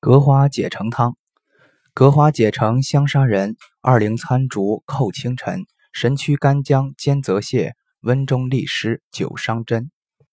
葛花解成汤，葛花解成香砂仁、二苓参竹扣清晨，神曲干姜煎泽泻，温中利湿，久伤针。